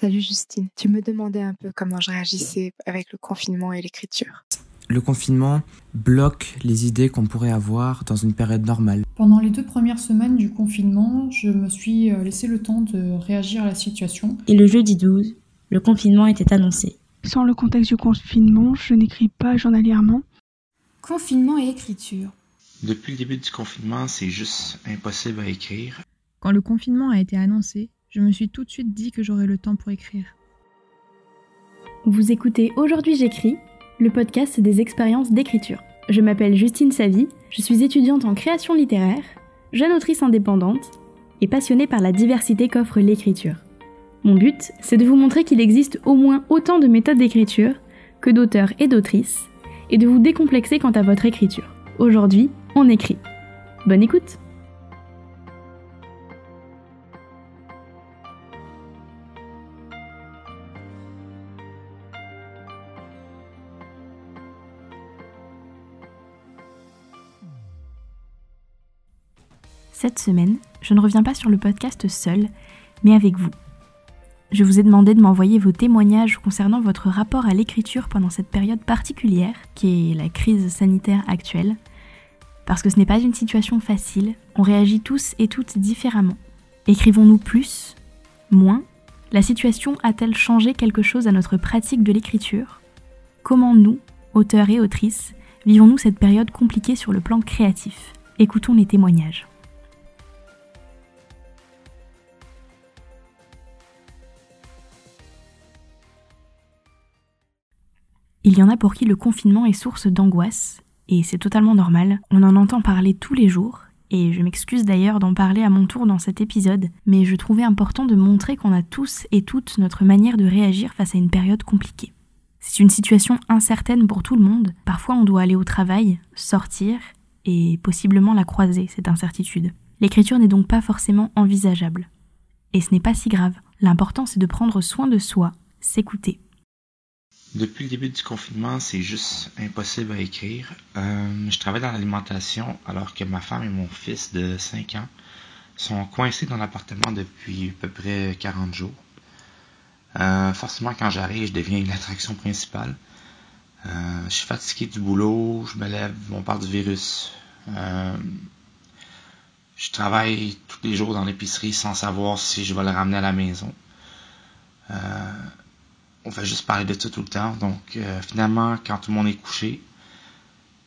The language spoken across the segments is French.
Salut Justine, tu me demandais un peu comment je réagissais avec le confinement et l'écriture. Le confinement bloque les idées qu'on pourrait avoir dans une période normale. Pendant les deux premières semaines du confinement, je me suis euh, laissé le temps de réagir à la situation. Et le jeudi 12, le confinement était annoncé. Sans le contexte du confinement, je n'écris pas journalièrement. Confinement et écriture. Depuis le début du confinement, c'est juste impossible à écrire. Quand le confinement a été annoncé, je me suis tout de suite dit que j'aurais le temps pour écrire. Vous écoutez Aujourd'hui j'écris, le podcast des expériences d'écriture. Je m'appelle Justine Savy, je suis étudiante en création littéraire, jeune autrice indépendante et passionnée par la diversité qu'offre l'écriture. Mon but, c'est de vous montrer qu'il existe au moins autant de méthodes d'écriture que d'auteurs et d'autrices, et de vous décomplexer quant à votre écriture. Aujourd'hui, on écrit. Bonne écoute Cette semaine, je ne reviens pas sur le podcast seul, mais avec vous. Je vous ai demandé de m'envoyer vos témoignages concernant votre rapport à l'écriture pendant cette période particulière, qui est la crise sanitaire actuelle. Parce que ce n'est pas une situation facile, on réagit tous et toutes différemment. Écrivons-nous plus Moins? La situation a-t-elle changé quelque chose à notre pratique de l'écriture? Comment nous, auteurs et autrices, vivons-nous cette période compliquée sur le plan créatif? Écoutons les témoignages. Il y en a pour qui le confinement est source d'angoisse, et c'est totalement normal, on en entend parler tous les jours, et je m'excuse d'ailleurs d'en parler à mon tour dans cet épisode, mais je trouvais important de montrer qu'on a tous et toutes notre manière de réagir face à une période compliquée. C'est une situation incertaine pour tout le monde, parfois on doit aller au travail, sortir, et possiblement la croiser, cette incertitude. L'écriture n'est donc pas forcément envisageable. Et ce n'est pas si grave, l'important c'est de prendre soin de soi, s'écouter. Depuis le début du confinement, c'est juste impossible à écrire. Euh, je travaille dans l'alimentation alors que ma femme et mon fils de 5 ans sont coincés dans l'appartement depuis à peu près 40 jours. Euh, forcément, quand j'arrive, je deviens l'attraction principale. Euh, je suis fatigué du boulot, je me lève, on parle du virus. Euh, je travaille tous les jours dans l'épicerie sans savoir si je vais le ramener à la maison. Euh, on va juste parler de ça tout le temps. Donc, euh, finalement, quand tout le monde est couché,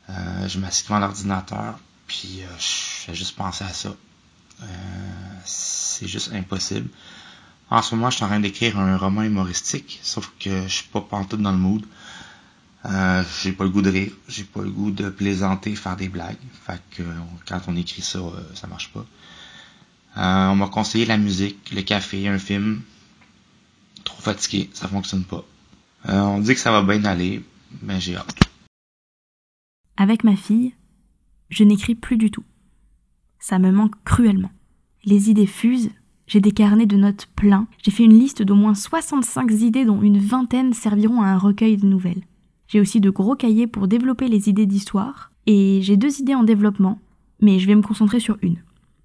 euh, je m'assieds devant l'ordinateur, puis euh, je fais juste penser à ça. c'est juste impossible. En ce moment, je suis en train d'écrire un roman humoristique, sauf que je suis pas pantoute dans le mood. j'ai pas le goût de rire, j'ai pas le goût de plaisanter, faire des blagues. Fait que quand on écrit ça, ça marche pas. on m'a conseillé la musique, le café, un film, trop fatigué, ça fonctionne pas. Euh, on dit que ça va bien aller, mais j'ai hâte. Avec ma fille, je n'écris plus du tout. Ça me manque cruellement. Les idées fusent, j'ai des carnets de notes pleins, j'ai fait une liste d'au moins 65 idées dont une vingtaine serviront à un recueil de nouvelles. J'ai aussi de gros cahiers pour développer les idées d'histoire, et j'ai deux idées en développement, mais je vais me concentrer sur une.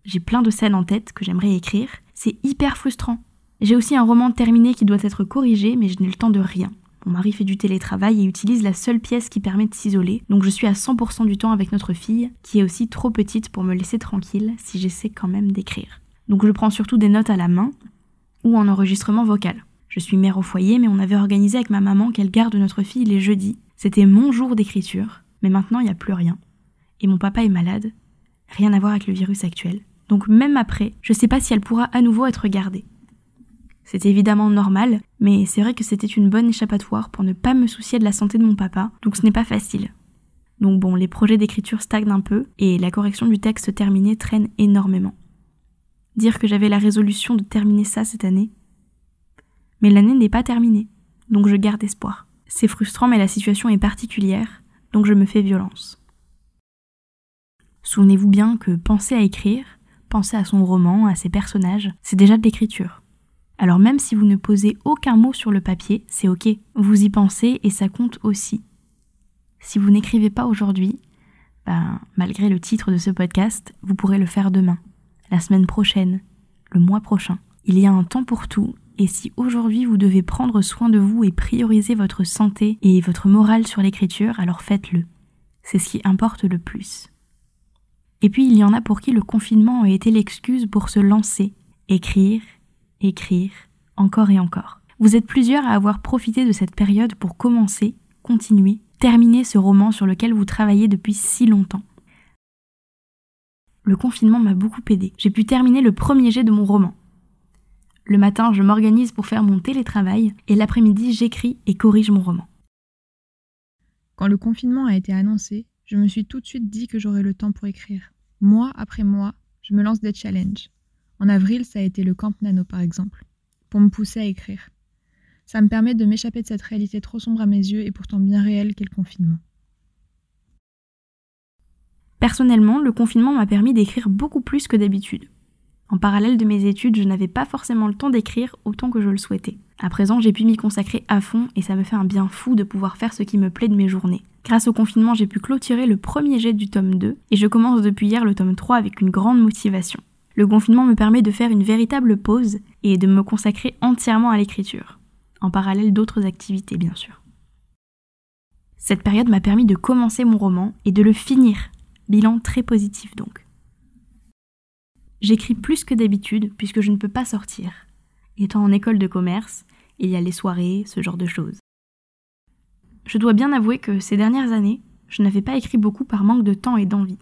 J'ai plein de scènes en tête que j'aimerais écrire, c'est hyper frustrant. J'ai aussi un roman terminé qui doit être corrigé, mais je n'ai le temps de rien. Mon mari fait du télétravail et utilise la seule pièce qui permet de s'isoler, donc je suis à 100% du temps avec notre fille, qui est aussi trop petite pour me laisser tranquille si j'essaie quand même d'écrire. Donc je prends surtout des notes à la main ou en enregistrement vocal. Je suis mère au foyer, mais on avait organisé avec ma maman qu'elle garde notre fille les jeudis. C'était mon jour d'écriture, mais maintenant il n'y a plus rien. Et mon papa est malade. Rien à voir avec le virus actuel. Donc même après, je sais pas si elle pourra à nouveau être gardée. C'est évidemment normal, mais c'est vrai que c'était une bonne échappatoire pour ne pas me soucier de la santé de mon papa, donc ce n'est pas facile. Donc bon, les projets d'écriture stagnent un peu, et la correction du texte terminé traîne énormément. Dire que j'avais la résolution de terminer ça cette année. Mais l'année n'est pas terminée, donc je garde espoir. C'est frustrant, mais la situation est particulière, donc je me fais violence. Souvenez-vous bien que penser à écrire, penser à son roman, à ses personnages, c'est déjà de l'écriture. Alors même si vous ne posez aucun mot sur le papier, c'est ok, vous y pensez et ça compte aussi. Si vous n'écrivez pas aujourd'hui, ben, malgré le titre de ce podcast, vous pourrez le faire demain, la semaine prochaine, le mois prochain. Il y a un temps pour tout Et si aujourd'hui vous devez prendre soin de vous et prioriser votre santé et votre morale sur l'écriture, alors faites-le. C'est ce qui importe le plus. Et puis il y en a pour qui le confinement a été l'excuse pour se lancer, écrire, écrire, encore et encore. Vous êtes plusieurs à avoir profité de cette période pour commencer, continuer, terminer ce roman sur lequel vous travaillez depuis si longtemps. Le confinement m'a beaucoup aidé. J'ai pu terminer le premier jet de mon roman. Le matin, je m'organise pour faire mon télétravail et l'après-midi, j'écris et corrige mon roman. Quand le confinement a été annoncé, je me suis tout de suite dit que j'aurais le temps pour écrire. Mois après mois, je me lance des challenges. En avril, ça a été le Camp Nano par exemple, pour me pousser à écrire. Ça me permet de m'échapper de cette réalité trop sombre à mes yeux et pourtant bien réelle qu'est le confinement. Personnellement, le confinement m'a permis d'écrire beaucoup plus que d'habitude. En parallèle de mes études, je n'avais pas forcément le temps d'écrire autant que je le souhaitais. À présent, j'ai pu m'y consacrer à fond et ça me fait un bien fou de pouvoir faire ce qui me plaît de mes journées. Grâce au confinement, j'ai pu clôturer le premier jet du tome 2 et je commence depuis hier le tome 3 avec une grande motivation. Le confinement me permet de faire une véritable pause et de me consacrer entièrement à l'écriture en parallèle d'autres activités bien sûr. Cette période m'a permis de commencer mon roman et de le finir, bilan très positif donc. J'écris plus que d'habitude puisque je ne peux pas sortir. Étant en école de commerce, il y a les soirées, ce genre de choses. Je dois bien avouer que ces dernières années, je n'avais pas écrit beaucoup par manque de temps et d'envie.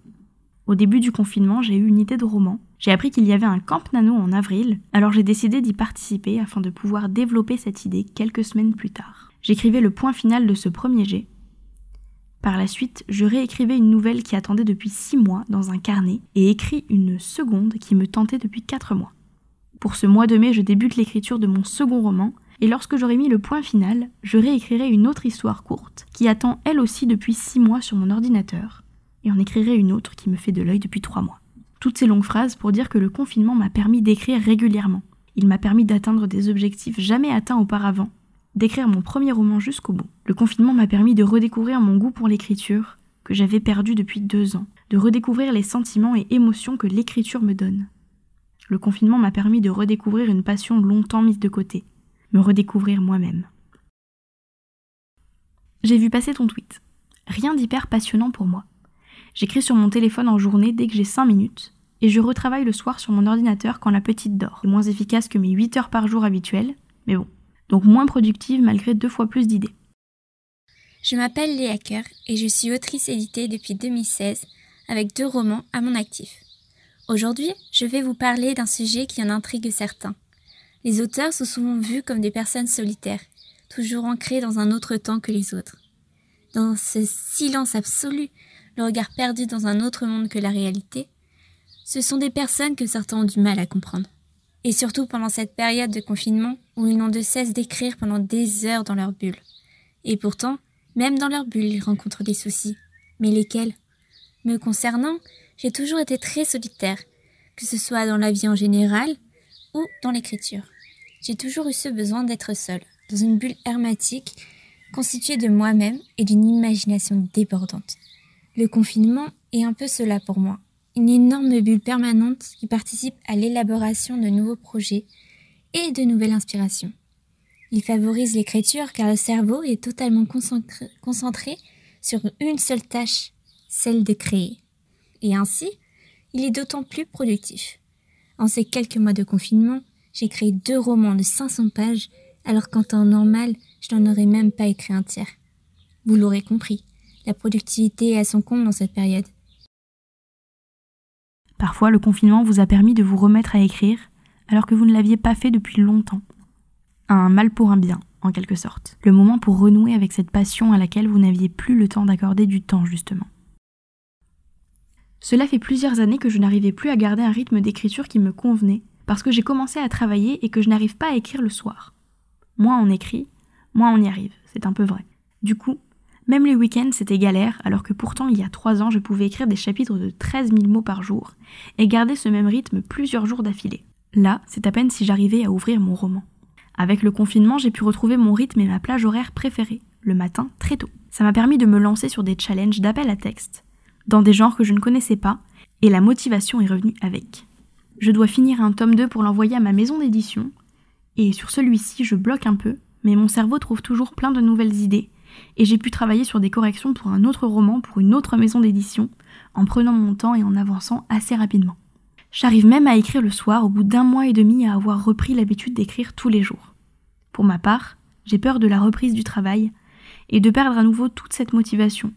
Au début du confinement, j'ai eu une idée de roman. J'ai appris qu'il y avait un camp nano en avril, alors j'ai décidé d'y participer afin de pouvoir développer cette idée quelques semaines plus tard. J'écrivais le point final de ce premier jet. Par la suite, je réécrivais une nouvelle qui attendait depuis six mois dans un carnet et écris une seconde qui me tentait depuis quatre mois. Pour ce mois de mai, je débute l'écriture de mon second roman, et lorsque j'aurai mis le point final, je réécrirai une autre histoire courte qui attend elle aussi depuis six mois sur mon ordinateur, et en écrirai une autre qui me fait de l'œil depuis trois mois. Toutes ces longues phrases pour dire que le confinement m'a permis d'écrire régulièrement. Il m'a permis d'atteindre des objectifs jamais atteints auparavant, d'écrire mon premier roman jusqu'au bout. Le confinement m'a permis de redécouvrir mon goût pour l'écriture, que j'avais perdu depuis deux ans, de redécouvrir les sentiments et émotions que l'écriture me donne. Le confinement m'a permis de redécouvrir une passion longtemps mise de côté, me redécouvrir moi-même. J'ai vu passer ton tweet. Rien d'hyper passionnant pour moi. J'écris sur mon téléphone en journée dès que j'ai 5 minutes, et je retravaille le soir sur mon ordinateur quand la petite dort. Moins efficace que mes 8 heures par jour habituelles, mais bon. Donc moins productive malgré deux fois plus d'idées. Je m'appelle Léa Kerr et je suis autrice éditée depuis 2016 avec deux romans à mon actif. Aujourd'hui, je vais vous parler d'un sujet qui en intrigue certains. Les auteurs sont souvent vus comme des personnes solitaires, toujours ancrées dans un autre temps que les autres. Dans ce silence absolu le regard perdu dans un autre monde que la réalité, ce sont des personnes que certains ont du mal à comprendre. Et surtout pendant cette période de confinement où ils n'ont de cesse d'écrire pendant des heures dans leur bulle. Et pourtant, même dans leur bulle, ils rencontrent des soucis. Mais lesquels? Me concernant, j'ai toujours été très solitaire, que ce soit dans la vie en général ou dans l'écriture. J'ai toujours eu ce besoin d'être seule, dans une bulle hermétique constituée de moi-même et d'une imagination débordante. Le confinement est un peu cela pour moi. Une énorme bulle permanente qui participe à l'élaboration de nouveaux projets et de nouvelles inspirations. Il favorise l'écriture car le cerveau est totalement concentré, sur une seule tâche, celle de créer. Et ainsi, il est d'autant plus productif. En ces quelques mois de confinement, j'ai créé deux romans de 500 pages, alors qu'en temps normal, je n'en aurais même pas écrit un tiers. Vous l'aurez compris, la productivité est à son compte dans cette période. Parfois, le confinement vous a permis de vous remettre à écrire alors que vous ne l'aviez pas fait depuis longtemps. Un mal pour un bien, en quelque sorte. Le moment pour renouer avec cette passion à laquelle vous n'aviez plus le temps d'accorder du temps, justement. Cela fait plusieurs années que je n'arrivais plus à garder un rythme d'écriture qui me convenait, parce que j'ai commencé à travailler et que je n'arrive pas à écrire le soir. Moins on écrit, moins on y arrive, c'est un peu vrai. Du coup, même les week-ends, c'était galère, alors que pourtant, il y a trois ans, je pouvais écrire des chapitres de 13 000 mots par jour et garder ce même rythme plusieurs jours d'affilée. Là, c'est à peine si j'arrivais à ouvrir mon roman. Avec le confinement, j'ai pu retrouver mon rythme et ma plage horaire préférée, le matin très tôt. Ça m'a permis de me lancer sur des challenges d'appel à texte, dans des genres que je ne connaissais pas, et la motivation est revenue avec. Je dois finir un tome 2 pour l'envoyer à ma maison d'édition, Et sur celui-ci, je bloque un peu, mais mon cerveau trouve toujours plein de nouvelles idées, et j'ai pu travailler sur des corrections pour un autre roman, pour une autre maison d'édition, en prenant mon temps et en avançant assez rapidement. J'arrive même à écrire le soir au bout d'un mois et demi à avoir repris l'habitude d'écrire tous les jours. Pour ma part, j'ai peur de la reprise du travail et de perdre à nouveau toute cette motivation.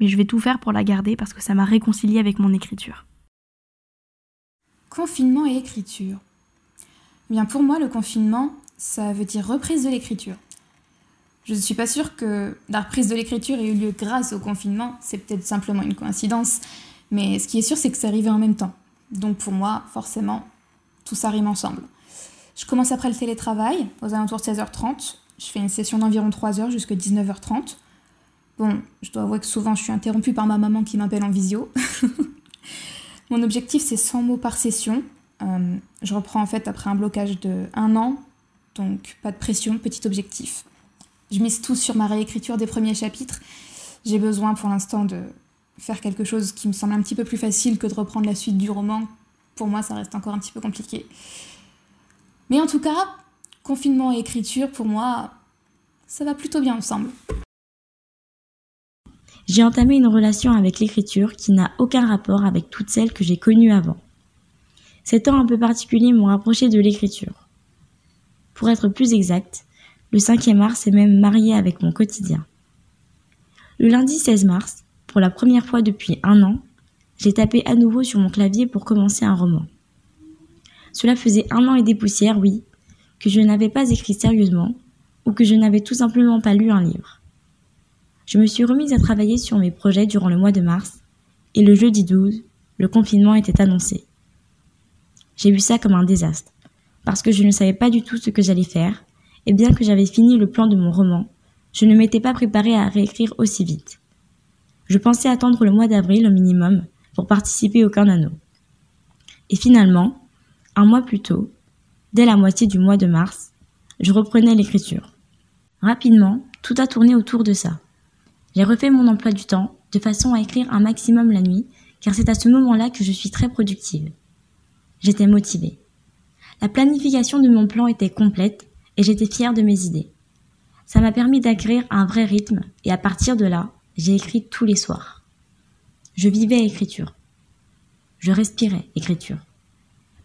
Mais je vais tout faire pour la garder parce que ça m'a réconcilié avec mon écriture. Confinement et écriture. Bien pour moi, le confinement, ça veut dire reprise de l'écriture. Je ne suis pas sûre que la reprise de l'écriture ait eu lieu grâce au confinement, c'est peut-être simplement une coïncidence, mais ce qui est sûr, c'est que c'est arrivé en même temps. Donc pour moi, forcément, tout ça rime ensemble. Je commence après le télétravail, aux alentours de 16h30. Je fais une session d'environ 3 heures jusqu'à 19h30. Bon, je dois avouer que souvent je suis interrompue par ma maman qui m'appelle en visio. Mon objectif, c'est 100 mots par session. Euh, je reprends en fait après un blocage de un an, donc pas de pression, petit objectif. Je mise tout sur ma réécriture des premiers chapitres. J'ai besoin pour l'instant de faire quelque chose qui me semble un petit peu plus facile que de reprendre la suite du roman. Pour moi, ça reste encore un petit peu compliqué. Mais en tout cas, confinement et écriture, pour moi, ça va plutôt bien ensemble. J'ai entamé une relation avec l'écriture qui n'a aucun rapport avec toutes celles que j'ai connues avant. Ces temps un peu particuliers m'ont rapproché de l'écriture. Pour être plus exact, le 5e mars est même marié avec mon quotidien. Le lundi 16 mars, pour la première fois depuis un an, j'ai tapé à nouveau sur mon clavier pour commencer un roman. Cela faisait un an et des poussières, oui, que je n'avais pas écrit sérieusement, ou que je n'avais tout simplement pas lu un livre. Je me suis remise à travailler sur mes projets durant le mois de mars, et le jeudi 12, le confinement était annoncé. J'ai vu ça comme un désastre, parce que je ne savais pas du tout ce que j'allais faire, et bien que j'avais fini le plan de mon roman, je ne m'étais pas préparée à réécrire aussi vite. Je pensais attendre le mois d'avril au minimum pour participer au Carnano. Et finalement, un mois plus tôt, dès la moitié du mois de mars, je reprenais l'écriture. Rapidement, tout a tourné autour de ça. J'ai refait mon emploi du temps de façon à écrire un maximum la nuit, car c'est à ce moment-là que je suis très productive. J'étais motivée. La planification de mon plan était complète et j'étais fière de mes idées. Ça m'a permis d'écrire un vrai rythme et à partir de là, j'ai écrit tous les soirs. Je vivais écriture. Je respirais écriture.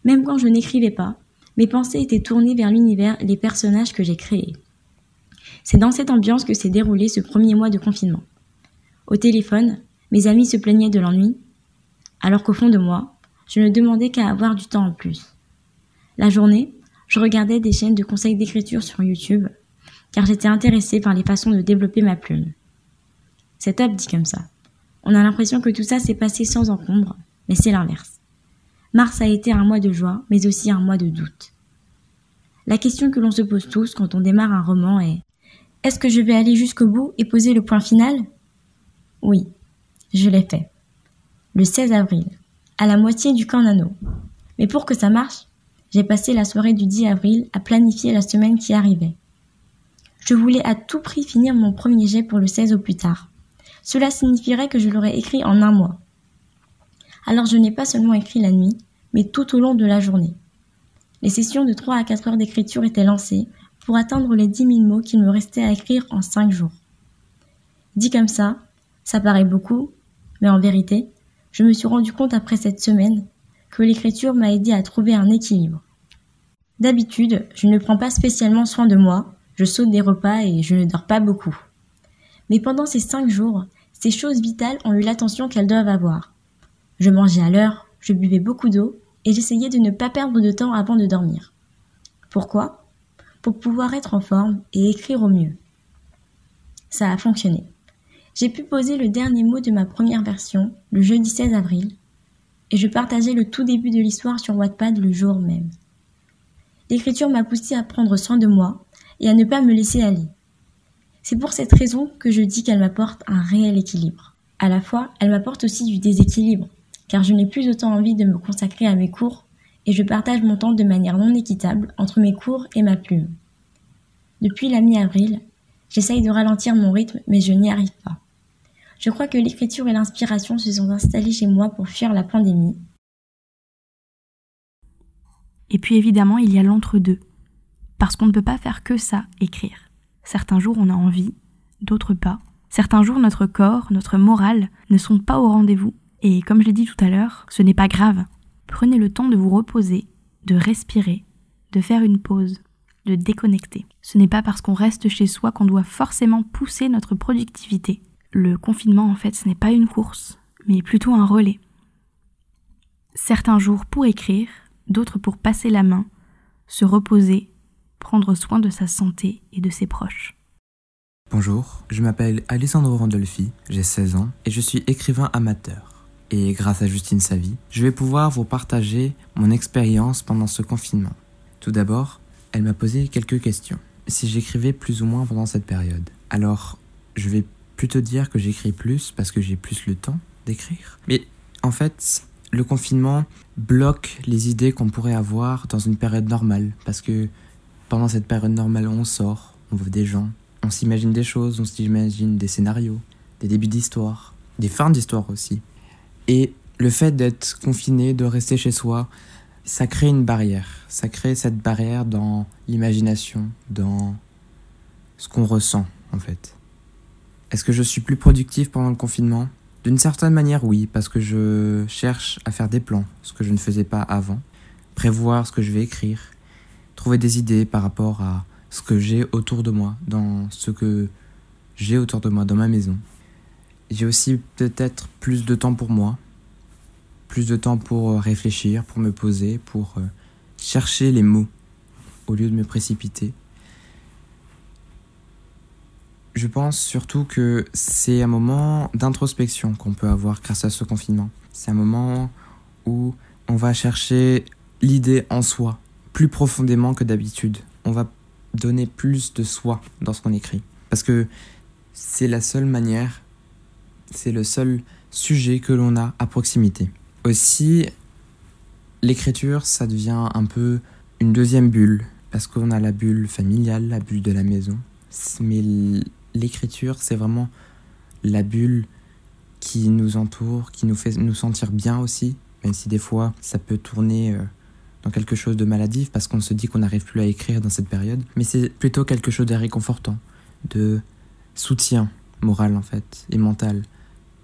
Même quand je n'écrivais pas, mes pensées étaient tournées vers l'univers et les personnages que j'ai créés. C'est dans cette ambiance que s'est déroulé ce premier mois de confinement. Au téléphone, mes amis se plaignaient de l'ennui, alors qu'au fond de moi, je ne demandais qu'à avoir du temps en plus. La journée, je regardais des chaînes de conseils d'écriture sur YouTube, car j'étais intéressée par les façons de développer ma plume. C'est top dit comme ça. On a l'impression que tout ça s'est passé sans encombre, mais c'est l'inverse. Mars a été un mois de joie, mais aussi un mois de doute. La question que l'on se pose tous quand on démarre un roman est Est-ce que je vais aller jusqu'au bout et poser le point final? Oui, je l'ai fait. Le 16 avril, à la moitié du camp nano. Mais pour que ça marche, j'ai passé la soirée du 10 avril à planifier la semaine qui arrivait. Je voulais à tout prix finir mon premier jet pour le 16 au plus tard. Cela signifierait que je l'aurais écrit en un mois. Alors je n'ai pas seulement écrit la nuit, mais tout au long de la journée. Les sessions de 3 à 4 heures d'écriture étaient lancées pour atteindre les 10 000 mots qu'il me restait à écrire en 5 jours. Dit comme ça, ça paraît beaucoup, mais en vérité, je me suis rendu compte après cette semaine que l'écriture m'a aidé à trouver un équilibre. D'habitude, je ne prends pas spécialement soin de moi, je saute des repas et je ne dors pas beaucoup. Mais pendant ces cinq jours, ces choses vitales ont eu l'attention qu'elles doivent avoir. Je mangeais à l'heure, je buvais beaucoup d'eau et j'essayais de ne pas perdre de temps avant de dormir. Pourquoi? Pour pouvoir être en forme et écrire au mieux. Ça a fonctionné. J'ai pu poser le dernier mot de ma première version le jeudi 16 avril et je partageais le tout début de l'histoire sur Wattpad le jour même. L'écriture m'a poussé à prendre soin de moi et à ne pas me laisser aller. C'est pour cette raison que je dis qu'elle m'apporte un réel équilibre. À la fois, elle m'apporte aussi du déséquilibre, car je n'ai plus autant envie de me consacrer à mes cours et je partage mon temps de manière non équitable entre mes cours et ma plume. Depuis la mi-avril, j'essaye de ralentir mon rythme mais je n'y arrive pas. Je crois que l'écriture et l'inspiration se sont installées chez moi pour fuir la pandémie. Et puis évidemment, il y a l'entre-deux. Parce qu'on ne peut pas faire que ça, écrire. Certains jours on a envie, d'autres pas. Certains jours notre corps, notre morale ne sont pas au rendez-vous. Et comme je l'ai dit tout à l'heure, ce n'est pas grave. Prenez le temps de vous reposer, de respirer, de faire une pause, de déconnecter. Ce n'est pas parce qu'on reste chez soi qu'on doit forcément pousser notre productivité. Le confinement, en fait, ce n'est pas une course, mais plutôt un relais. Certains jours pour écrire, d'autres pour passer la main, se reposer, prendre soin de sa santé et de ses proches. Bonjour, je m'appelle Alessandro Randolfi, j'ai 16 ans et je suis écrivain amateur. Et grâce à Justine Savy, je vais pouvoir vous partager mon expérience pendant ce confinement. Tout d'abord, elle m'a posé quelques questions. Si j'écrivais plus ou moins pendant cette période. Alors, je vais plutôt dire que j'écris plus parce que j'ai plus le temps d'écrire. Mais en fait, le confinement bloque les idées qu'on pourrait avoir dans une période normale. Parce que pendant cette période normale, on sort, on voit des gens, on s'imagine des choses, on s'imagine des scénarios, des débuts d'histoire, des fins d'histoire aussi. Et le fait d'être confiné, de rester chez soi, ça crée une barrière. Ça crée cette barrière dans l'imagination, dans ce qu'on ressent en fait. Est-ce que je suis plus productif pendant le confinement? D'une certaine manière oui, parce que je cherche à faire des plans, ce que je ne faisais pas avant, prévoir ce que je vais écrire, trouver des idées par rapport à ce que j'ai autour de moi, dans ce que j'ai autour de moi, dans ma maison. J'ai aussi peut-être plus de temps pour moi, plus de temps pour euh, réfléchir, pour me poser, pour euh, chercher les mots au lieu de me précipiter. Je pense surtout que c'est un moment d'introspection qu'on peut avoir grâce à ce confinement. C'est un moment où on va chercher l'idée en soi plus profondément que d'habitude. On va donner plus de soi dans ce qu'on écrit. Parce que c'est la seule manière, c'est le seul sujet que l'on a à proximité. Aussi, l'écriture, ça devient un peu une deuxième bulle, parce qu'on a la bulle familiale, la bulle de la maison. Mais l'écriture, c'est vraiment la bulle qui nous entoure, qui nous fait nous sentir bien aussi, même si des fois ça peut tourner euh, dans quelque chose de maladif parce qu'on se dit qu'on n'arrive plus à écrire dans cette période. Mais c'est plutôt quelque chose de réconfortant, de soutien moral en fait, et mental,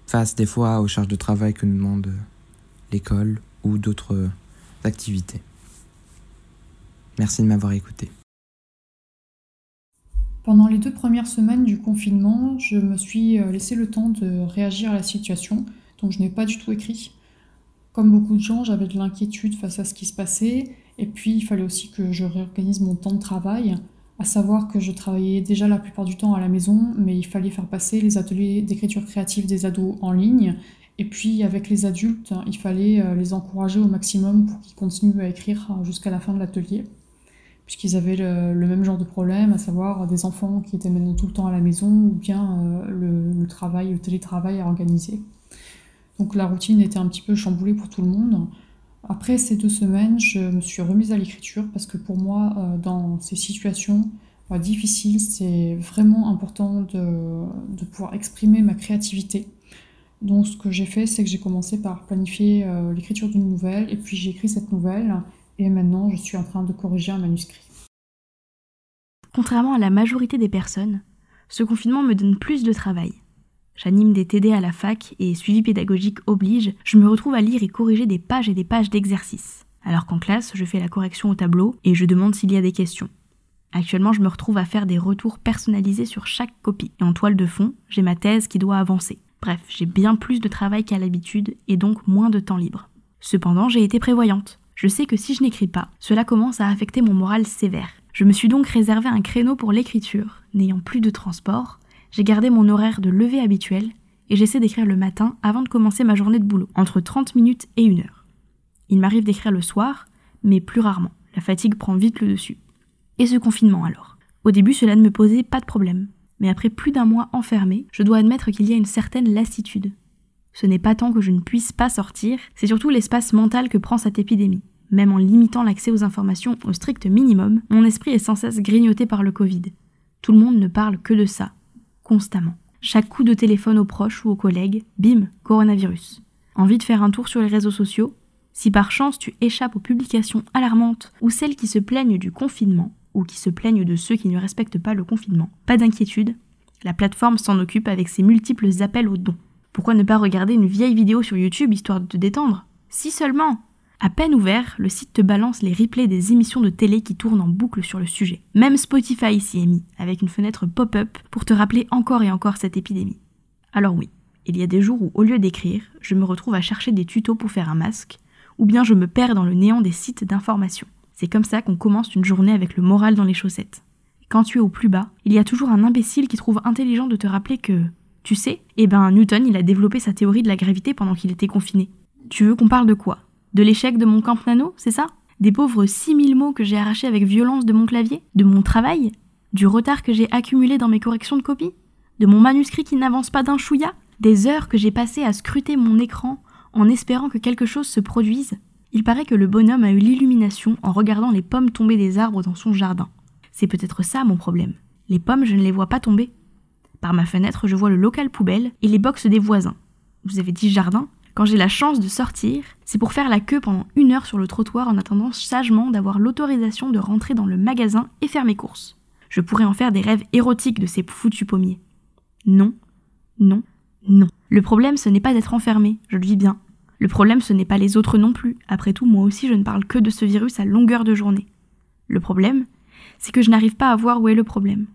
face des fois aux charges de travail que nous demande l'école ou d'autres activités. Merci de m'avoir écouté. Pendant les deux premières semaines du confinement, je me suis euh, laissé le temps de réagir à la situation, donc je n'ai pas du tout écrit. Comme beaucoup de gens, j'avais de l'inquiétude face à ce qui se passait, et puis il fallait aussi que je réorganise mon temps de travail, à savoir que je travaillais déjà la plupart du temps à la maison, mais il fallait faire passer les ateliers d'écriture créative des ados en ligne, et puis avec les adultes, il fallait euh, les encourager au maximum pour qu'ils continuent à écrire jusqu'à la fin de l'atelier puisqu'ils avaient le, même genre de problème, à savoir des enfants qui étaient maintenant tout le temps à la maison ou bien euh, le, travail, le télétravail à organiser. Donc la routine était un petit peu chamboulée pour tout le monde. Après ces deux semaines, je me suis remise à l'écriture parce que pour moi, euh, dans ces situations euh, difficiles, c'est vraiment important de, de, pouvoir exprimer ma créativité. Donc ce que j'ai fait, c'est que j'ai commencé par planifier l'écriture d'une nouvelle et puis j'ai écrit cette nouvelle et maintenant je suis en train de corriger un manuscrit. Contrairement à la majorité des personnes, ce confinement me donne plus de travail. J'anime des TD à la fac et suivi pédagogique oblige, je me retrouve à lire et corriger des pages et des pages d'exercices. Alors qu'en classe, je fais la correction au tableau et je demande s'il y a des questions. Actuellement, je me retrouve à faire des retours personnalisés sur chaque copie. Et en toile de fond, j'ai ma thèse qui doit avancer. Bref, j'ai bien plus de travail qu'à l'habitude et donc moins de temps libre. Cependant, j'ai été prévoyante je sais que si je n'écris pas, cela commence à affecter mon moral sévère. Je me suis donc réservé un créneau pour l'écriture. N'ayant plus de transport, j'ai gardé mon horaire de lever habituel et j'essaie d'écrire le matin avant de commencer ma journée de boulot, entre 30 minutes et 1 heure. Il m'arrive d'écrire le soir, mais plus rarement. La fatigue prend vite le dessus. Et ce confinement alors? Au début, cela ne me posait pas de problème. Mais après plus d'un mois enfermé, je dois admettre qu'il y a une certaine lassitude. Ce n'est pas tant que je ne puisse pas sortir, c'est surtout l'espace mental que prend cette épidémie. Même en limitant l'accès aux informations au strict minimum, mon esprit est sans cesse grignoté par le Covid. Tout le monde ne parle que de ça, constamment. Chaque coup de téléphone aux proches ou aux collègues, bim, coronavirus. Envie de faire un tour sur les réseaux sociaux? Si par chance tu échappes aux publications alarmantes ou celles qui se plaignent du confinement, ou qui se plaignent de ceux qui ne respectent pas le confinement. Pas d'inquiétude, la plateforme s'en occupe avec ses multiples appels aux dons. Pourquoi ne pas regarder une vieille vidéo sur YouTube histoire de te détendre? Si seulement À peine ouvert, le site te balance les replays des émissions de télé qui tournent en boucle sur le sujet. Même Spotify s'y est mis, avec une fenêtre pop-up pour te rappeler encore et encore cette épidémie. Alors oui, il y a des jours où, au lieu d'écrire, je me retrouve à chercher des tutos pour faire un masque, ou bien je me perds dans le néant des sites d'information. C'est comme ça qu'on commence une journée avec le moral dans les chaussettes. Quand tu es au plus bas, il y a toujours un imbécile qui trouve intelligent de te rappeler que, tu sais, eh ben Newton, il a développé sa théorie de la gravité pendant qu'il était confiné. Tu veux qu'on parle de quoi? De l'échec de mon camp nano, c'est ça? Des pauvres 6000 mots que j'ai arrachés avec violence de mon clavier? De mon travail? Du retard que j'ai accumulé dans mes corrections de copie? De mon manuscrit qui n'avance pas d'un chouïa? Des heures que j'ai passées à scruter mon écran en espérant que quelque chose se produise? Il paraît que le bonhomme a eu l'illumination en regardant les pommes tomber des arbres dans son jardin. C'est peut-être ça mon problème. Les pommes, je ne les vois pas tomber. Par ma fenêtre, je vois le local poubelle et les boxes des voisins. Vous avez dit jardin Quand j'ai la chance de sortir, c'est pour faire la queue pendant une heure sur le trottoir en attendant sagement d'avoir l'autorisation de rentrer dans le magasin et faire mes courses. Je pourrais en faire des rêves érotiques de ces foutus pommiers. Non, non, non. Le problème, ce n'est pas d'être enfermé, je le vis bien. Le problème, ce n'est pas les autres non plus. Après tout, moi aussi, je ne parle que de ce virus à longueur de journée. Le problème, c'est que je n'arrive pas à voir où est le problème.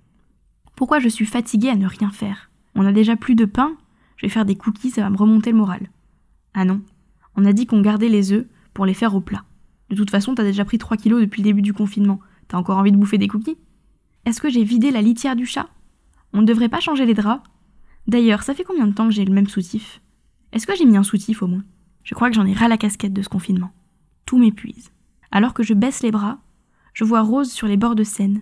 Pourquoi je suis fatiguée à ne rien faire On a déjà plus de pain, je vais faire des cookies, ça va me remonter le moral. Ah non, on a dit qu'on gardait les œufs pour les faire au plat. De toute façon, t'as déjà pris 3 kilos depuis le début du confinement. T'as encore envie de bouffer des cookies? Est-ce que j'ai vidé la litière du chat? On ne devrait pas changer les draps? D'ailleurs, ça fait combien de temps que j'ai le même soutif? Est-ce que j'ai mis un soutif au moins? Je crois que j'en ai ras la casquette de ce confinement. Tout m'épuise. Alors que je baisse les bras, je vois Rose sur les bords de Seine.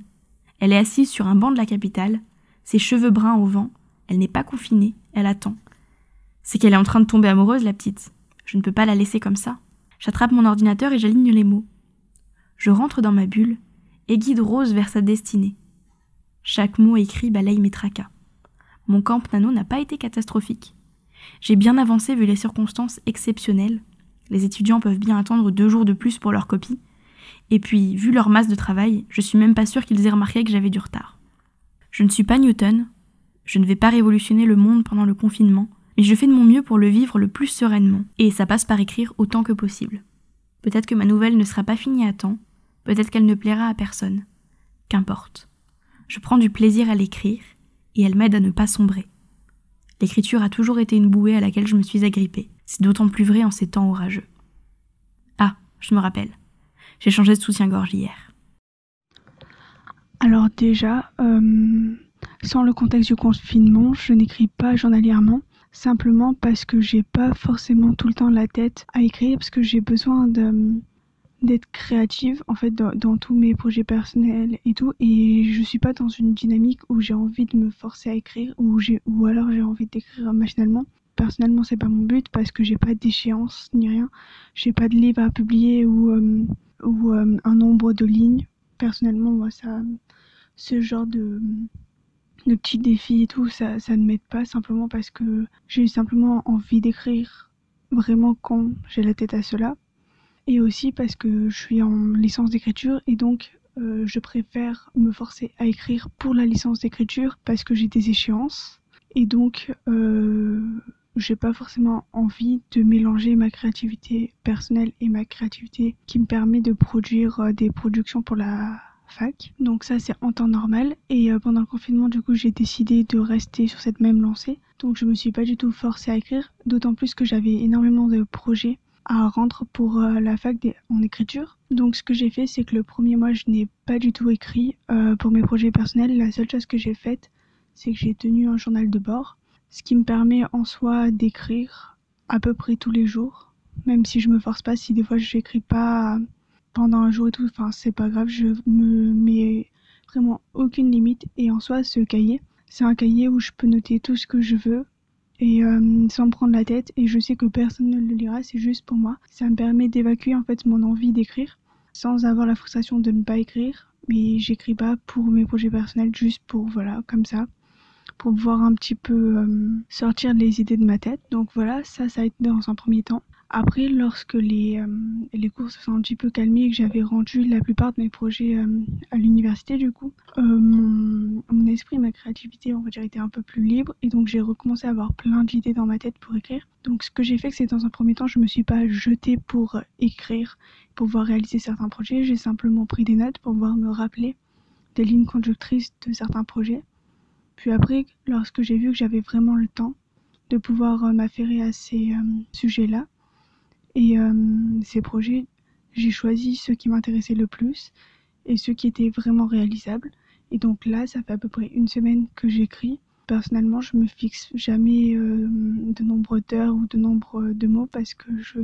Elle est assise sur un banc de la capitale, ses cheveux bruns au vent, elle n'est pas confinée, elle attend. C'est qu'elle est en train de tomber amoureuse, la petite. Je ne peux pas la laisser comme ça. J'attrape mon ordinateur et j'aligne les mots. Je rentre dans ma bulle et guide Rose vers sa destinée. Chaque mot écrit balaye mes tracas. Mon camp nano n'a pas été catastrophique. J'ai bien avancé vu les circonstances exceptionnelles. Les étudiants peuvent bien attendre deux jours de plus pour leur copie, et puis, vu leur masse de travail, je suis même pas sûre qu'ils aient remarqué que j'avais du retard. Je ne suis pas Newton, je ne vais pas révolutionner le monde pendant le confinement, mais je fais de mon mieux pour le vivre le plus sereinement, et ça passe par écrire autant que possible. Peut-être que ma nouvelle ne sera pas finie à temps, peut-être qu'elle ne plaira à personne. Qu'importe. Je prends du plaisir à l'écrire, et elle m'aide à ne pas sombrer. L'écriture a toujours été une bouée à laquelle je me suis agrippée. C'est d'autant plus vrai en ces temps orageux. Ah, je me rappelle. J'ai changé de soutien-gorge hier. Alors déjà, euh, sans le contexte du confinement, je n'écris pas journalièrement, simplement parce que j'ai pas forcément tout le temps la tête à écrire, parce que j'ai besoin d'être créative en fait dans, tous mes projets personnels et tout, et je suis pas dans une dynamique où j'ai envie de me forcer à écrire ou ou alors j'ai envie d'écrire machinalement personnellement c'est pas mon but parce que j'ai pas d'échéance ni rien j'ai pas de livre à publier ou euh, ou euh, un nombre de lignes. Personnellement, moi, ce genre de, de petits défis et tout, ça, ça ne m'aide pas simplement parce que j'ai simplement envie d'écrire vraiment quand j'ai la tête à cela. Et aussi parce que je suis en licence d'écriture et donc euh, je préfère me forcer à écrire pour la licence d'écriture parce que j'ai des échéances. Et donc, euh, j'ai pas forcément envie de mélanger ma créativité personnelle et ma créativité qui me permet de produire euh, des productions pour la fac. Donc ça c'est en temps normal et euh, pendant le confinement du coup j'ai décidé de rester sur cette même lancée. Donc je me suis pas du tout forcée à écrire, d'autant plus que j'avais énormément de projets à rendre pour euh, la fac en écriture. Donc ce que j'ai fait c'est que le premier mois je n'ai pas du tout écrit pour mes projets personnels. La seule chose que j'ai faite c'est que j'ai tenu un journal de bord ce qui me permet en soi d'écrire à peu près tous les jours, même si je me force pas, si des fois je n'écris pas pendant un jour et tout, enfin c'est pas grave, je me mets vraiment aucune limite. Et en soi ce cahier, c'est un cahier où je peux noter tout ce que je veux et euh, sans me prendre la tête. Et je sais que personne ne le lira, c'est juste pour moi. Ça me permet d'évacuer en fait mon envie d'écrire sans avoir la frustration de ne pas écrire, mais j'écris pas pour mes projets personnels, juste pour voilà, comme ça pour pouvoir un petit peu euh, sortir les idées de ma tête. Donc voilà, ça, ça a été dans un premier temps. Après, lorsque les, euh, les cours se sont un petit peu calmés et que j'avais rendu la plupart de mes projets euh, à l'université, du coup, euh, mon, esprit, ma créativité, on va dire, était un peu plus libre. Et donc, j'ai recommencé à avoir plein d'idées dans ma tête pour écrire. Donc, ce que j'ai fait, c'est dans un premier temps, je me suis pas jetée pour écrire, pour pouvoir réaliser certains projets. J'ai simplement pris des notes pour pouvoir me rappeler des lignes conductrices de certains projets. Puis après, lorsque j'ai vu que j'avais vraiment le temps de pouvoir m'affairer à ces sujets-là, et euh, ces projets, j'ai choisi ceux qui m'intéressaient le plus et ceux qui étaient vraiment réalisables. Et donc là, ça fait à peu près une semaine que j'écris. Personnellement, je me fixe jamais euh, de nombre d'heures ou de nombre de mots parce que je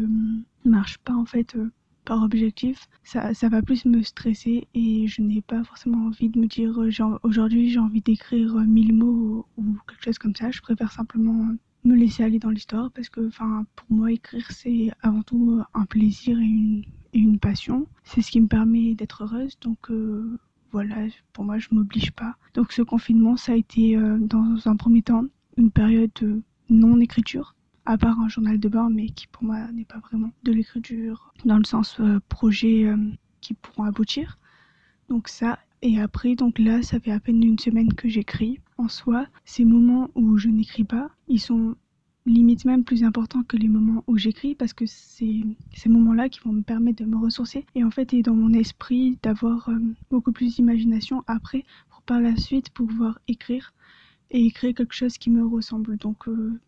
marche pas en fait euh, par objectif. Ça, ça va plus me stresser et je n'ai pas forcément envie de me dire aujourd'hui j'ai envie d'écrire 1000 mots ou, quelque chose comme ça. Je préfère simplement me laisser aller dans l'histoire parce que pour moi écrire c'est avant tout un plaisir et une, une passion c'est ce qui me permet d'être heureuse donc euh, voilà pour moi je m'oblige pas donc ce confinement ça a été euh, dans un premier temps une période de non écriture à part un journal de bord mais qui pour moi n'est pas vraiment de l'écriture dans le sens euh, projet euh, qui pourront aboutir donc ça et après, donc là, ça fait à peine une semaine que j'écris. En soi, ces moments où je n'écris pas, ils sont limite même plus importants que les moments où j'écris parce que c'est ces moments-là qui vont me permettre de me ressourcer et en fait et dans mon esprit d'avoir euh, beaucoup plus d'imagination après pour par la suite pouvoir écrire et écrire quelque chose qui me ressemble. Donc euh,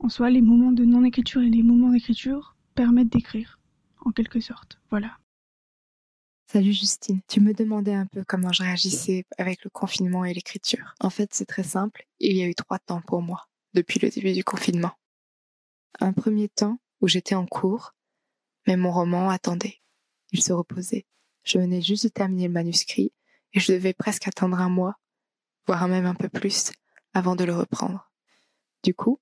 en soi, les moments de non-écriture et les moments d'écriture permettent d'écrire en quelque sorte. Voilà. Salut Justine, tu me demandais un peu comment je réagissais avec le confinement et l'écriture. En fait, c'est très simple, il y a eu trois temps pour moi depuis le début du confinement. Un premier temps où j'étais en cours, mais mon roman attendait. Il se reposait. Je venais juste de terminer le manuscrit et je devais presque attendre un mois, voire même un peu plus, avant de le reprendre. Du coup,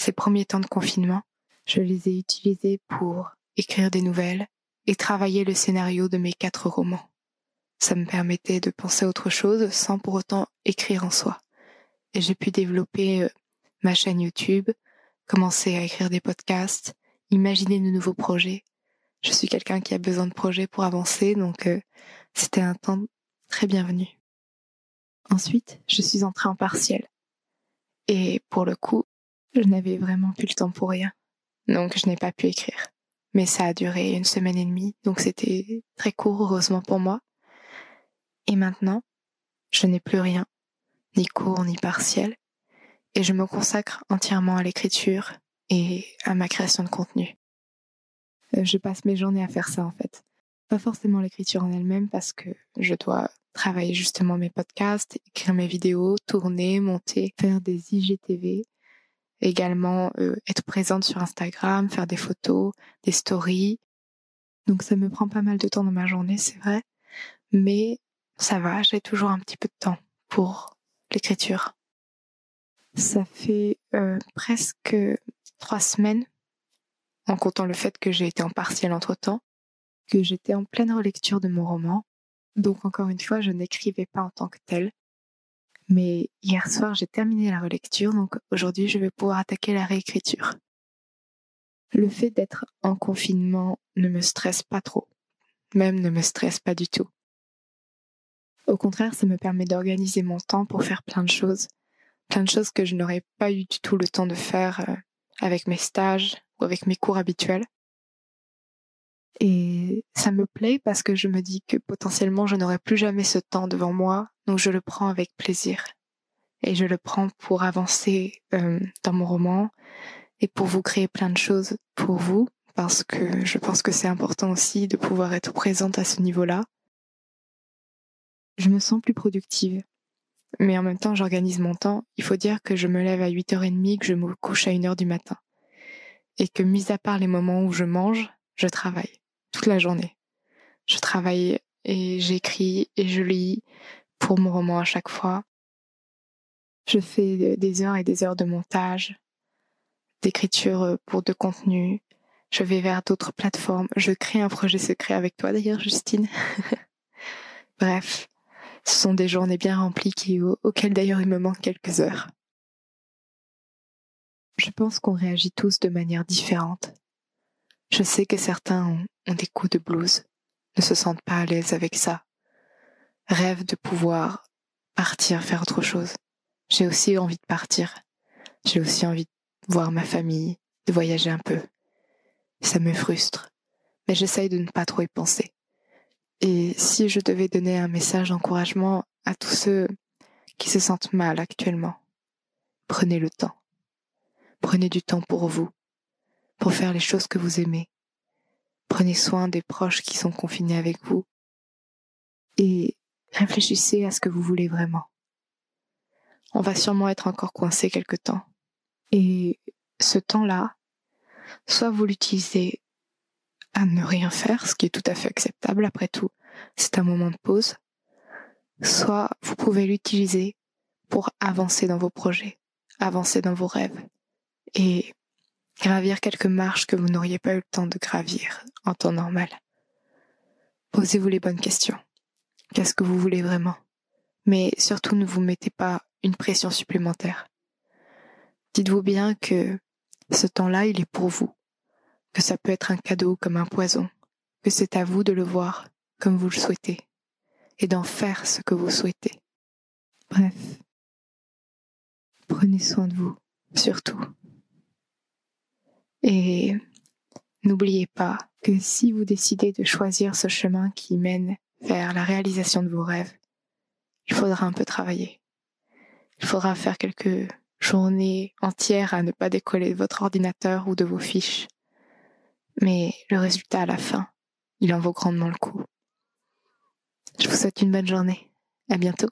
ces premiers temps de confinement, je les ai utilisés pour écrire des nouvelles, et travailler le scénario de mes quatre romans. Ça me permettait de penser à autre chose sans pour autant écrire en soi. Et j'ai pu développer euh, ma chaîne YouTube, commencer à écrire des podcasts, imaginer de nouveaux projets. Je suis quelqu'un qui a besoin de projets pour avancer, donc euh, c'était un temps très bienvenu. Ensuite, je suis entrée en partiel. Et pour le coup, je n'avais vraiment plus le temps pour rien. Donc je n'ai pas pu écrire mais ça a duré une semaine et demie, donc c'était très court, heureusement pour moi. Et maintenant, je n'ai plus rien, ni cours, ni partiel, et je me consacre entièrement à l'écriture et à ma création de contenu. Euh, je passe mes journées à faire ça en fait. Pas forcément l'écriture en elle-même parce que je dois travailler justement mes podcasts, écrire mes vidéos, tourner, monter, faire des IGTV, également euh, être présente sur Instagram, faire des photos, des stories. Donc ça me prend pas mal de temps dans ma journée, c'est vrai, mais ça va, j'ai toujours un petit peu de temps pour l'écriture. Ça fait euh, presque trois semaines, en comptant le fait que j'ai été en partiel entre-temps, que j'étais en pleine relecture de mon roman. Donc encore une fois, je n'écrivais pas en tant que tel. Mais hier soir, j'ai terminé la relecture, donc aujourd'hui, je vais pouvoir attaquer la réécriture. Le fait d'être en confinement ne me stresse pas trop, même ne me stresse pas du tout. Au contraire, ça me permet d'organiser mon temps pour faire plein de choses, plein de choses que je n'aurais pas eu du tout le temps de faire euh, avec mes stages ou avec mes cours habituels. Et ça me plaît parce que je me dis que potentiellement je n'aurai plus jamais ce temps devant moi, donc je le prends avec plaisir. Et je le prends pour avancer euh, dans mon roman et pour vous créer plein de choses pour vous, parce que je pense que c'est important aussi de pouvoir être présente à ce niveau-là. Je me sens plus productive. Mais en même temps, j'organise mon temps. Il faut dire que je me lève à 8h30, que je me couche à 1h du matin. Et que, mis à part les moments où je mange, je travaille la journée. Je travaille et j'écris et je lis pour mon roman à chaque fois. Je fais des heures et des heures de montage, d'écriture pour de contenu. Je vais vers d'autres plateformes. Je crée un projet secret avec toi d'ailleurs, Justine. Bref, ce sont des journées bien remplies auxquelles d'ailleurs il me manque quelques heures. Je pense qu'on réagit tous de manière différente Je sais que certains ont, des coups de blues, ne se sentent pas à l'aise avec ça, rêvent de pouvoir partir faire autre chose. J'ai aussi envie de partir. J'ai aussi envie de voir ma famille, de voyager un peu. Ça me frustre, mais j'essaye de ne pas trop y penser. Et si je devais donner un message d'encouragement à tous ceux qui se sentent mal actuellement, prenez le temps. Prenez du temps pour vous, pour faire les choses que vous aimez. Prenez soin des proches qui sont confinés avec vous. Et réfléchissez à ce que vous voulez vraiment. On va sûrement être encore coincé quelque temps. Et ce temps-là, soit vous l'utilisez à ne rien faire, ce qui est tout à fait acceptable après tout, c'est un moment de pause, soit vous pouvez l'utiliser pour avancer dans vos projets, avancer dans vos rêves et gravir quelques marches que vous n'auriez pas eu le temps de gravir en temps normal. Posez-vous les bonnes questions. Qu'est-ce que vous voulez vraiment? Mais surtout ne vous mettez pas une pression supplémentaire. Dites-vous bien que ce temps-là, il est pour vous, que ça peut être un cadeau comme un poison, que c'est à vous de le voir comme vous le souhaitez, et d'en faire ce que vous souhaitez. Bref, prenez soin de vous, surtout. Et n'oubliez pas que si vous décidez de choisir ce chemin qui mène vers la réalisation de vos rêves, il faudra un peu travailler. Il faudra faire quelques journées entières à ne pas décoller de votre ordinateur ou de vos fiches. Mais le résultat à la fin, il en vaut grandement le coup. Je vous souhaite une bonne journée. À bientôt.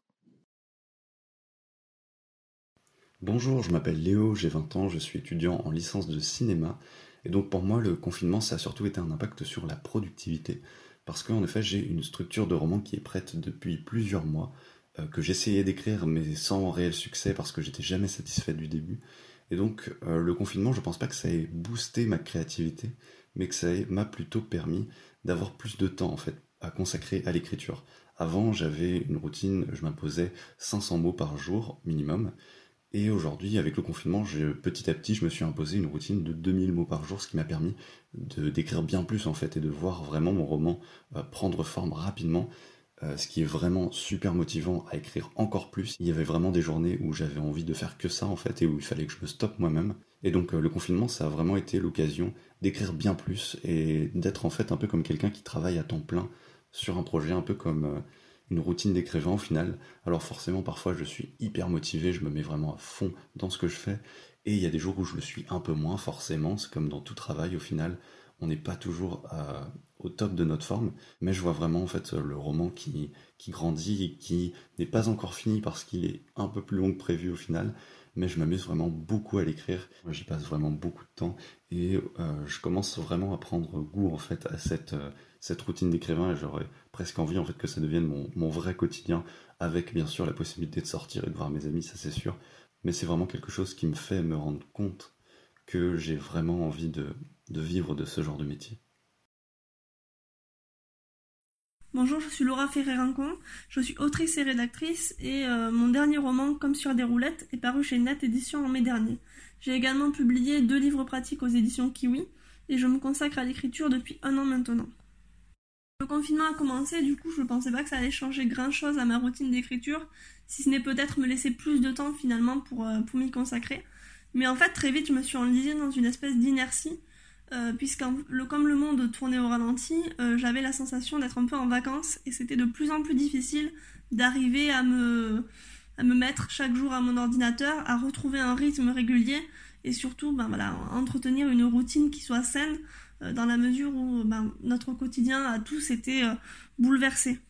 Bonjour, je m'appelle Léo, j'ai 20 ans, je suis étudiant en licence de cinéma. Et donc pour moi, le confinement, ça a surtout été un impact sur la productivité. Parce qu'en effet, j'ai une structure de roman qui est prête depuis plusieurs mois, euh, que j'essayais d'écrire mais sans réel succès parce que j'étais jamais satisfait du début. Et donc euh, le confinement, je pense pas que ça ait boosté ma créativité, mais que ça m'a plutôt permis d'avoir plus de temps en fait à consacrer à l'écriture. Avant, j'avais une routine, je m'imposais 500 mots par jour minimum. Et aujourd'hui, avec le confinement, petit à petit, je me suis imposé une routine de 2000 mots par jour, ce qui m'a permis d'écrire bien plus en fait et de voir vraiment mon roman euh, prendre forme rapidement, euh, ce qui est vraiment super motivant à écrire encore plus. Il y avait vraiment des journées où j'avais envie de faire que ça en fait et où il fallait que je me stoppe moi-même. Et donc euh, le confinement, ça a vraiment été l'occasion d'écrire bien plus et d'être en fait un peu comme quelqu'un qui travaille à temps plein sur un projet, un peu comme une routine d'écrivain au final. Alors forcément, parfois, je suis hyper motivé, je me mets vraiment à fond dans ce que je fais. Et il y a des jours où je le suis un peu moins, forcément. C'est comme dans tout travail, au final, on n'est pas toujours au top de notre forme. Mais je vois vraiment, en fait, le roman qui, qui grandit et qui n'est pas encore fini parce qu'il est un peu plus long que prévu au final. Mais je m'amuse vraiment beaucoup à l'écrire. J'y passe vraiment beaucoup de temps. Et euh, je commence vraiment à prendre goût, en fait, à cette... Euh, cette routine d'écrivain et j'aurais presque envie en fait que ça devienne mon, vrai quotidien avec bien sûr la possibilité de sortir et de voir mes amis, ça c'est sûr. Mais c'est vraiment quelque chose qui me fait me rendre compte que j'ai vraiment envie de, vivre de ce genre de métier. Bonjour, je suis Laura Ferré-Rincon, je suis autrice et rédactrice et euh, mon dernier roman, Comme sur des roulettes, est paru chez Net Édition en mai dernier. J'ai également publié deux livres pratiques aux éditions Kiwi et je me consacre à l'écriture depuis un an maintenant. Le confinement a commencé, du coup, je ne pensais pas que ça allait changer grand chose à ma routine d'écriture, si ce n'est peut-être me laisser plus de temps finalement pour, euh, pour m'y consacrer. Mais en fait, très vite, je me suis enlisée dans une espèce d'inertie, euh, puisque comme le monde tournait au ralenti, euh, j'avais la sensation d'être un peu en vacances, et c'était de plus en plus difficile d'arriver à me, mettre chaque jour à mon ordinateur, à retrouver un rythme régulier, et surtout, ben voilà, entretenir une routine qui soit saine, euh, dans la mesure où ben, notre quotidien a tous été euh, bouleversé.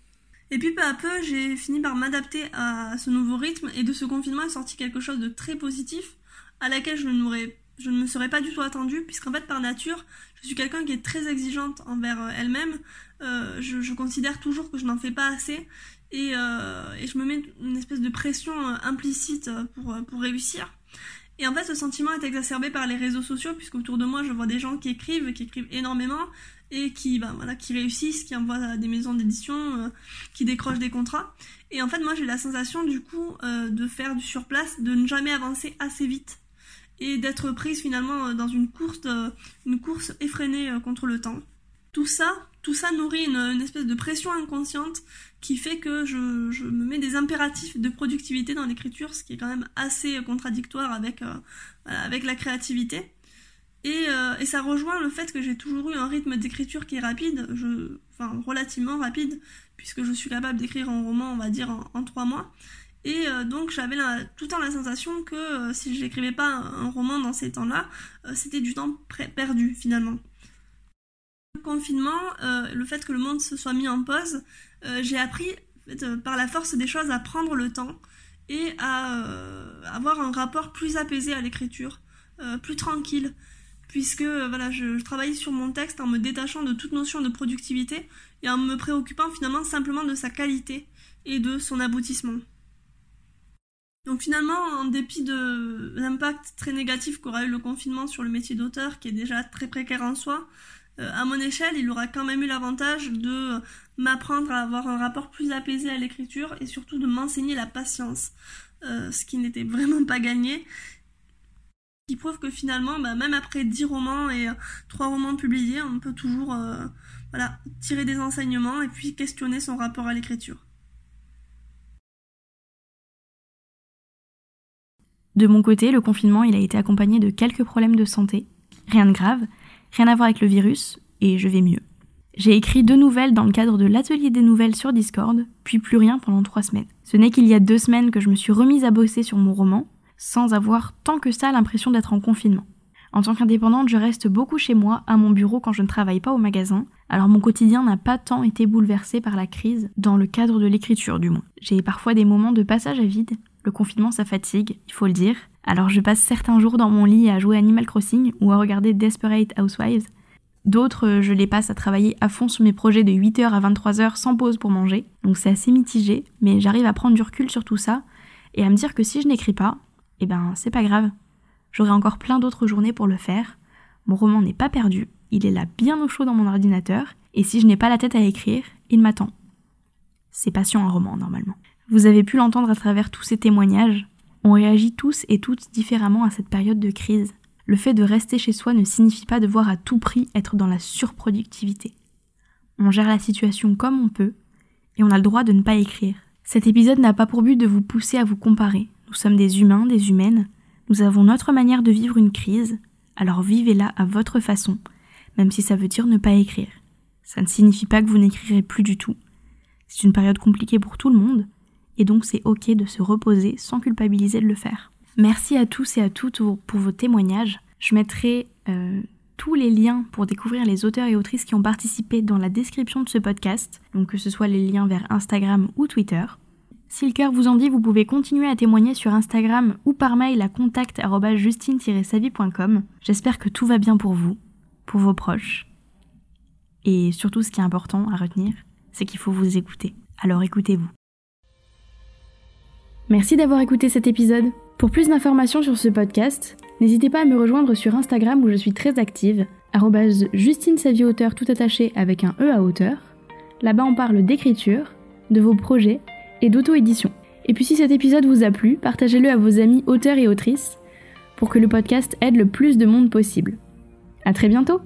Et puis peu à peu, j'ai fini par m'adapter à ce nouveau rythme et de ce confinement est sorti quelque chose de très positif à laquelle je, je ne me serais pas du tout attendue puisqu'en fait par nature, je suis quelqu'un qui est très exigeante envers euh, elle-même. je, je, considère toujours que je n'en fais pas assez et, et, je me mets une espèce de pression implicite pour, pour réussir. Et en fait, ce sentiment est exacerbé par les réseaux sociaux, puisque autour de moi, je vois des gens qui écrivent, qui écrivent énormément, et qui, ben, voilà, qui réussissent, qui envoient des maisons d'édition, euh, qui décrochent des contrats. Et en fait, moi, j'ai la sensation, du coup, euh, de faire du surplace, de ne jamais avancer assez vite. Et d'être prise finalement dans une course, une course effrénée contre le temps. Tout ça, tout ça nourrit une, espèce de pression inconsciente qui fait que je, me mets des impératifs de productivité dans l'écriture, ce qui est quand même assez contradictoire avec, avec la créativité. Euh, et, ça rejoint le fait que j'ai toujours eu un rythme d'écriture qui est rapide, je, enfin relativement rapide, puisque je suis capable d'écrire un roman, on va dire, en, trois mois. Et euh, donc j'avais tout le temps la sensation que euh, si je n'écrivais pas un, roman dans ces temps-là, c'était du temps perdu finalement. Le confinement, le fait que le monde se soit mis en pause, j'ai appris par la force des choses à prendre le temps et à avoir un rapport plus apaisé à l'écriture, plus tranquille puisque voilà, je, travaillais sur mon texte en me détachant de toute notion de productivité et en me préoccupant finalement simplement de sa qualité et de son aboutissement. Donc finalement, en dépit de l'impact très négatif qu'aura eu le confinement sur le métier d'auteur, qui est déjà très précaire en soi, euh, à mon échelle, il aura quand même eu l'avantage de m'apprendre à avoir un rapport plus apaisé à l'écriture et surtout de m'enseigner la patience, euh, ce qui n'était vraiment pas gagné qui prouve que finalement, bah, même après 10 romans et 3 euh, romans publiés, on peut toujours tirer des enseignements et puis questionner son rapport à l'écriture. De mon côté, le confinement, il a été accompagné de quelques problèmes de santé. Rien de grave, rien à voir avec le virus, et je vais mieux. J'ai écrit deux nouvelles dans le cadre de l'atelier des nouvelles sur Discord, puis plus rien pendant trois semaines. Ce n'est qu'il y a deux semaines que je me suis remise à bosser sur mon roman, sans avoir tant que ça l'impression d'être en confinement. En tant qu'indépendante, je reste beaucoup chez moi, à mon bureau quand je ne travaille pas au magasin, alors mon quotidien n'a pas tant été bouleversé par la crise, dans le cadre de l'écriture du moins. J'ai parfois des moments de passage à vide, le confinement ça fatigue, il faut le dire, alors je passe certains jours dans mon lit à jouer Animal Crossing ou à regarder Desperate Housewives. D'autres, je les passe à travailler à fond sur mes projets de 8h à 23h sans pause pour manger, donc c'est assez mitigé, mais j'arrive à prendre du recul sur tout ça et à me dire que si je n'écris pas, eh ben c'est pas grave. J'aurai encore plein d'autres journées pour le faire. Mon roman n'est pas perdu, il est là bien au chaud dans mon ordinateur, et si je n'ai pas la tête à écrire, il m'attend. C'est patient un roman normalement. Vous avez pu l'entendre à travers tous ces témoignages. On réagit tous et toutes différemment à cette période de crise. Le fait de rester chez soi ne signifie pas devoir à tout prix être dans la surproductivité. On gère la situation comme on peut, et on a le droit de ne pas écrire. Cet épisode n'a pas pour but de vous pousser à vous comparer, nous sommes des humains, des humaines. Nous avons notre manière de vivre une crise, alors vivez-la à votre façon, même si ça veut dire ne pas écrire. Ça ne signifie pas que vous n'écrirez plus du tout. C'est une période compliquée pour tout le monde, et donc c'est ok de se reposer sans culpabiliser de le faire. Merci à tous et à toutes pour vos témoignages. Je mettrai euh, tous les liens pour découvrir les auteurs et autrices qui ont participé dans la description de ce podcast, donc que ce soit les liens vers Instagram ou Twitter. Si le cœur vous en dit, vous pouvez continuer à témoigner sur Instagram ou par mail à contact.justine-savie.com. J'espère que tout va bien pour vous, pour vos proches. Et surtout, ce qui est important à retenir, c'est qu'il faut vous écouter. Alors écoutez-vous. Merci d'avoir écouté cet épisode. Pour plus d'informations sur ce podcast, n'hésitez pas à me rejoindre sur Instagram où je suis très active, Justine Savie Auteur tout attaché avec un E à hauteur. Là-bas, on parle d'écriture, de vos projets et d'auto-édition. Et puis si cet épisode vous a plu, partagez-le à vos amis auteurs et autrices pour que le podcast aide le plus de monde possible. À très bientôt!